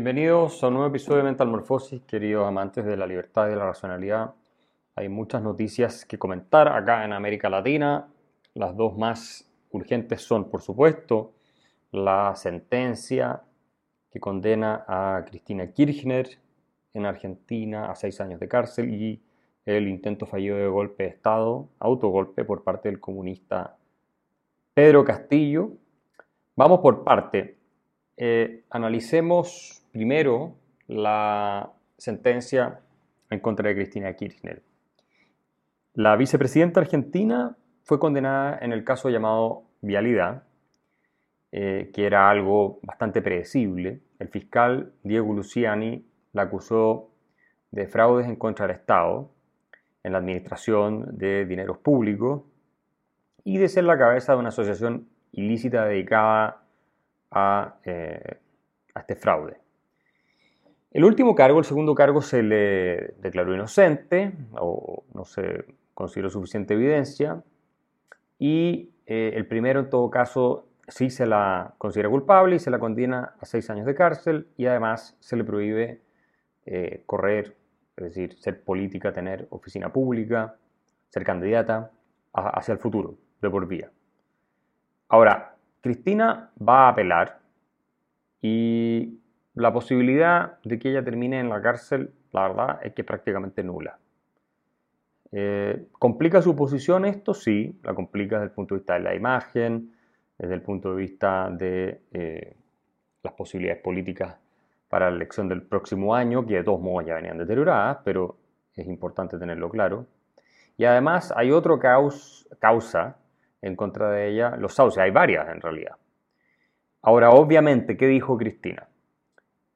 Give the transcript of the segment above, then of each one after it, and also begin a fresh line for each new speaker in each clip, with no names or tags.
Bienvenidos a un nuevo episodio de Mental Morphosis, queridos amantes de la libertad y de la racionalidad. Hay muchas noticias que comentar acá en América Latina. Las dos más urgentes son, por supuesto, la sentencia que condena a Cristina Kirchner en Argentina a seis años de cárcel y el intento fallido de golpe de Estado, autogolpe por parte del comunista Pedro Castillo. Vamos por parte. Eh, analicemos primero la sentencia en contra de Cristina Kirchner. La vicepresidenta argentina fue condenada en el caso llamado Vialidad, eh, que era algo bastante predecible. El fiscal Diego Luciani la acusó de fraudes en contra del Estado en la administración de dineros públicos y de ser la cabeza de una asociación ilícita dedicada a, eh, a este fraude. El último cargo, el segundo cargo, se le declaró inocente o no se consideró suficiente evidencia y eh, el primero en todo caso sí se la considera culpable y se la condena a seis años de cárcel y además se le prohíbe eh, correr, es decir, ser política, tener oficina pública, ser candidata hacia el futuro, de por vía. Ahora, Cristina va a apelar y la posibilidad de que ella termine en la cárcel, la verdad, es que es prácticamente nula. Eh, ¿Complica su posición esto? Sí, la complica desde el punto de vista de la imagen, desde el punto de vista de eh, las posibilidades políticas para la elección del próximo año, que de todos modos ya venían deterioradas, pero es importante tenerlo claro. Y además hay otro causa en contra de ella, los sauces, hay varias en realidad. Ahora, obviamente, ¿qué dijo Cristina?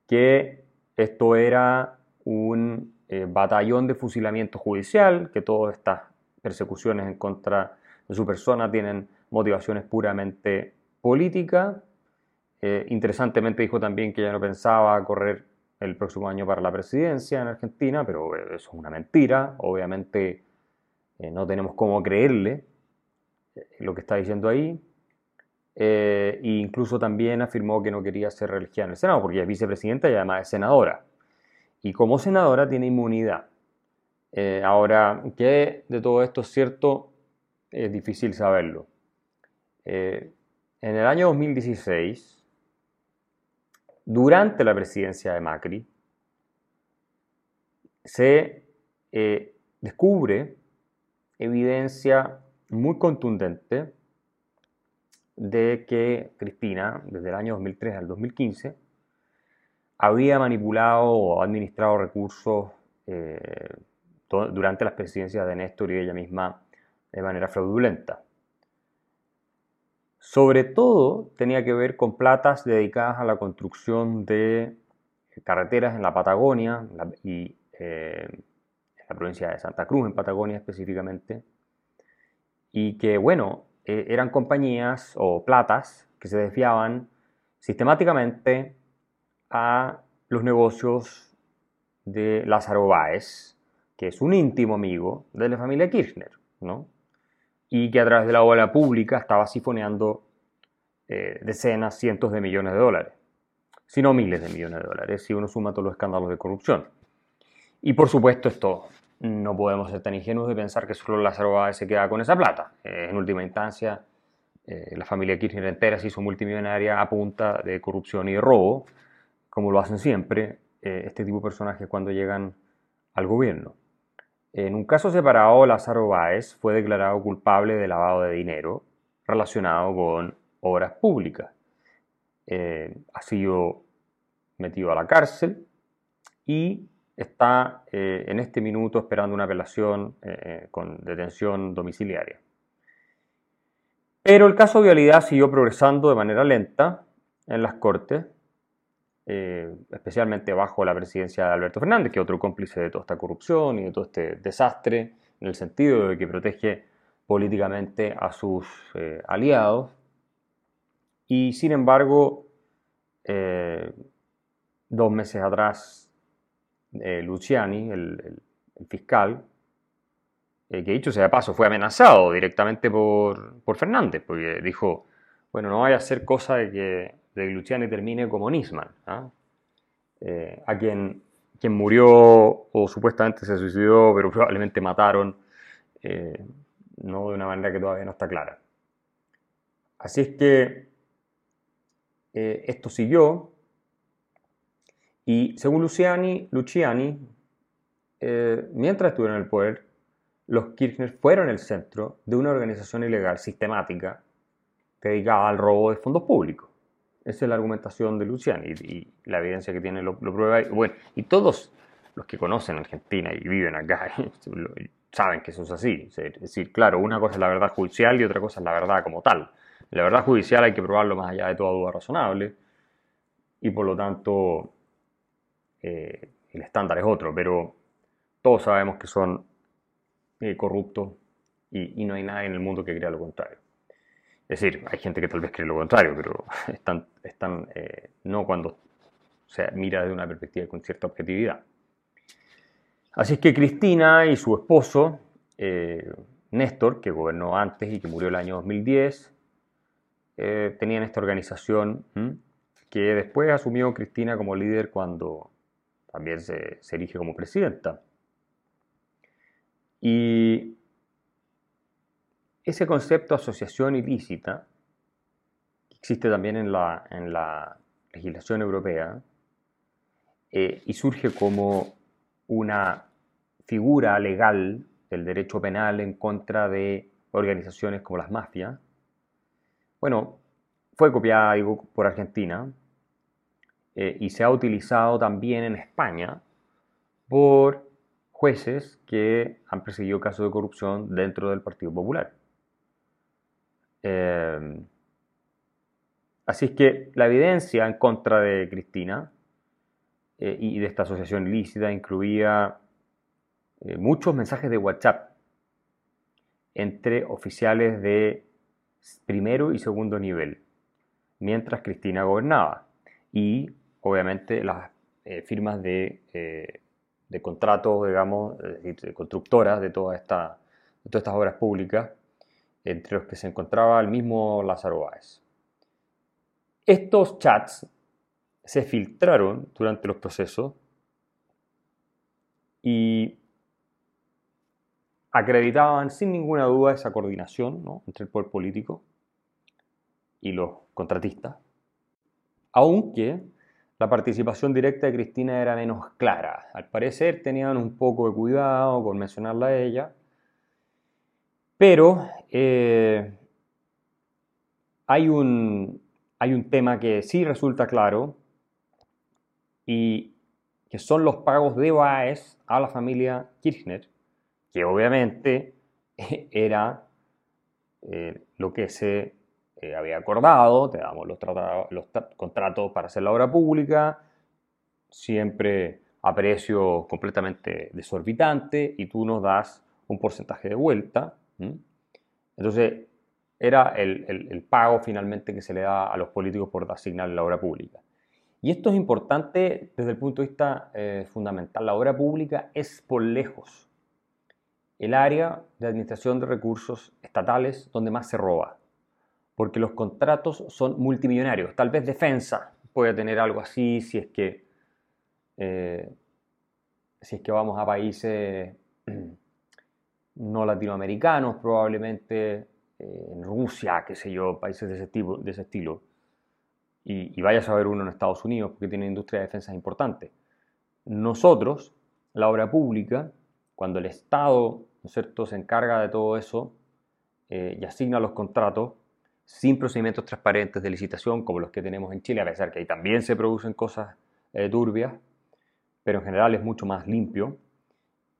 Que esto era un eh, batallón de fusilamiento judicial, que todas estas persecuciones en contra de su persona tienen motivaciones puramente políticas. Eh, interesantemente dijo también que ya no pensaba correr el próximo año para la presidencia en Argentina, pero eso es una mentira. Obviamente eh, no tenemos cómo creerle lo que está diciendo ahí. Eh, e incluso también afirmó que no quería ser reelegida en el Senado, porque es vicepresidenta y además es senadora. Y como senadora tiene inmunidad. Eh, ahora, ¿qué de todo esto es cierto? Es difícil saberlo. Eh, en el año 2016, durante la presidencia de Macri, se descubre evidencia muy contundente de que Cristina, desde el año 2003 al 2015, había manipulado o administrado recursos eh, durante las presidencias de Néstor y de ella misma de manera fraudulenta. Sobre todo tenía que ver con platas dedicadas a la construcción de carreteras en la Patagonia y eh, en la provincia de Santa Cruz, en Patagonia específicamente, y que, bueno, eh, eran compañías o platas que se desviaban sistemáticamente a los negocios de Lázaro Báez, que es un íntimo amigo de la familia Kirchner, ¿no? y que a través de la obra pública estaba sifoneando eh, decenas, cientos de millones de dólares, si no miles de millones de dólares, si uno suma todos los escándalos de corrupción. Y por supuesto esto no podemos ser tan ingenuos de pensar que solo Lázaro Báez se queda con esa plata. Eh, en última instancia, eh, la familia Kirchner entera se hizo multimillonaria a punta de corrupción y robo, como lo hacen siempre eh, este tipo de personajes cuando llegan al gobierno. En un caso separado, Lázaro Báez fue declarado culpable de lavado de dinero relacionado con obras públicas. ha sido metido a la cárcel y está eh, en este minuto esperando una apelación eh, eh, con detención domiciliaria. Pero el caso vialidad siguió progresando de manera lenta en las Cortes, especialmente bajo la presidencia de Alberto Fernández, que es otro cómplice de toda esta corrupción y de todo este desastre, en el sentido de que protege políticamente a sus aliados. Y sin embargo, dos meses atrás eh, Luciani, el, fiscal, eh, que dicho sea de paso, fue amenazado directamente por, Fernández, porque dijo, bueno, no vaya a ser cosa de que, Luciani termine como Nisman. ¿ah? eh, a quien, quien murió o supuestamente se suicidó, pero probablemente mataron, no de una manera que todavía no está clara. Así es que esto siguió y según Luciani, Luciani mientras estuvieron en el poder, los Kirchner fueron el centro de una organización ilegal sistemática dedicada al robo de fondos públicos. Esa es la argumentación de Luciani y, la evidencia que tiene lo, prueba. Y, bueno, y todos los que conocen Argentina y viven acá saben que eso es así. Es decir, claro, una cosa es la verdad judicial y otra cosa es la verdad como tal. La verdad judicial hay que probarlo más allá de toda duda razonable y por lo tanto eh, el estándar es otro, pero todos sabemos que son eh, corruptos y, no hay nadie en el mundo que crea lo contrario. Es decir, hay gente que tal vez cree lo contrario, pero están, eh, no cuando se mira desde una perspectiva con cierta objetividad. Así es que Cristina y su esposo, Néstor, que gobernó antes y que murió el año 2010, tenían esta organización que después asumió Cristina como líder cuando también se, elige como presidenta. Y ese concepto de asociación ilícita, que existe también en la, en la legislación europea, eh, y surge como una figura legal del derecho penal en contra de organizaciones como las mafias, bueno, fue copiada por Argentina eh, y se ha utilizado también en España por jueces que han perseguido casos de corrupción dentro del Partido Popular. Eh, así es que la evidencia en contra de Cristina eh, y de esta asociación ilícita incluía muchos mensajes de WhatsApp entre oficiales de primero y segundo nivel, mientras Cristina gobernaba. Y obviamente las firmas de de contratos, digamos, de constructoras de, toda todas estas obras públicas, entre los que se encontraba el mismo Lázaro Báez. Estos chats se filtraron durante los procesos y acreditaban sin ninguna duda esa coordinación entre el poder político y los contratistas, aunque la participación directa de Cristina era menos clara. Al parecer tenían un poco de cuidado con mencionarla a ella, pero eh, hay, un, hay un tema que sí resulta claro y que son los pagos de Baez a la familia Kirchner, que obviamente era eh, lo que se había acordado, te damos los, los contratos para hacer la obra pública, siempre a precio completamente desorbitante y tú nos das un porcentaje de vuelta. Entonces, era el, pago finalmente que se le da a los políticos por asignar la obra pública. Y esto es importante desde el punto de vista eh, fundamental. La obra pública es por lejos el área de administración de recursos estatales donde más se roba porque los contratos son multimillonarios. Tal vez defensa puede tener algo así si es que, eh, si es que vamos a países no latinoamericanos, probablemente eh, en Rusia, qué sé yo, países de ese, tipo, de ese estilo. Y, y vaya a saber uno en Estados Unidos porque tiene industria de defensa importante. Nosotros, la obra pública, cuando el Estado ¿no es cierto? se encarga de todo eso eh, y asigna los contratos, sin procedimientos transparentes de licitación como los que tenemos en Chile, a pesar que ahí también se producen cosas eh, turbias, pero en general es mucho más limpio.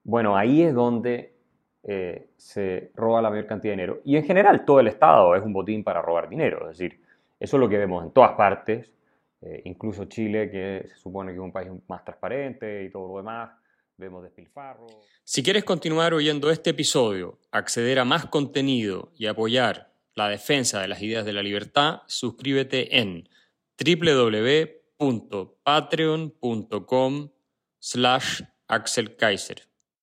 Bueno, ahí es donde eh, se roba la mayor cantidad de dinero. Y en general todo el Estado es un botín para robar dinero, es decir, eso es lo que vemos en todas partes, eh, incluso Chile, que se supone que es un país más transparente y todo lo demás, vemos despilfarro.
Si quieres continuar oyendo este episodio, acceder a más contenido y apoyar la defensa de las ideas de la libertad, suscríbete en www.patreon.com slash Axel Kaiser.